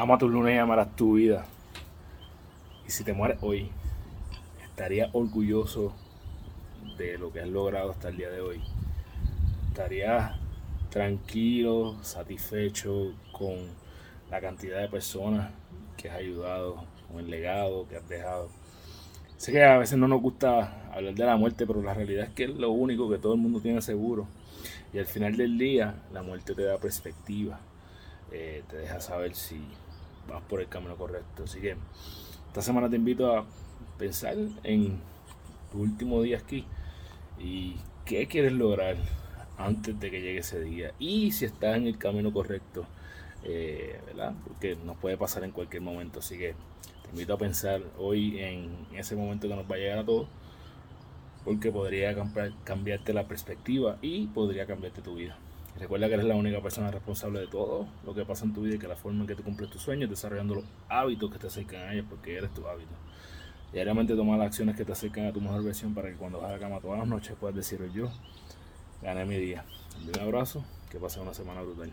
Ama tu lunes y amarás tu vida. Y si te mueres hoy, estaría orgulloso de lo que has logrado hasta el día de hoy. Estarías tranquilo, satisfecho con la cantidad de personas que has ayudado, con el legado que has dejado. Sé que a veces no nos gusta hablar de la muerte, pero la realidad es que es lo único que todo el mundo tiene seguro. Y al final del día, la muerte te da perspectiva, eh, te deja saber si vas por el camino correcto. Así que esta semana te invito a pensar en tu último día aquí y qué quieres lograr antes de que llegue ese día. Y si estás en el camino correcto, eh, ¿verdad? Porque nos puede pasar en cualquier momento. Así que te invito a pensar hoy en ese momento que nos va a llegar a todos. Porque podría cambiarte la perspectiva y podría cambiarte tu vida. Recuerda que eres la única persona responsable de todo lo que pasa en tu vida y que la forma en que tú cumples tus sueños, desarrollando los hábitos que te acercan a ellos, porque eres tu hábito. Diariamente toma las acciones que te acercan a tu mejor versión para que cuando vas a la cama todas las noches puedas decir yo gané mi día. Un abrazo, que pase una semana brutal.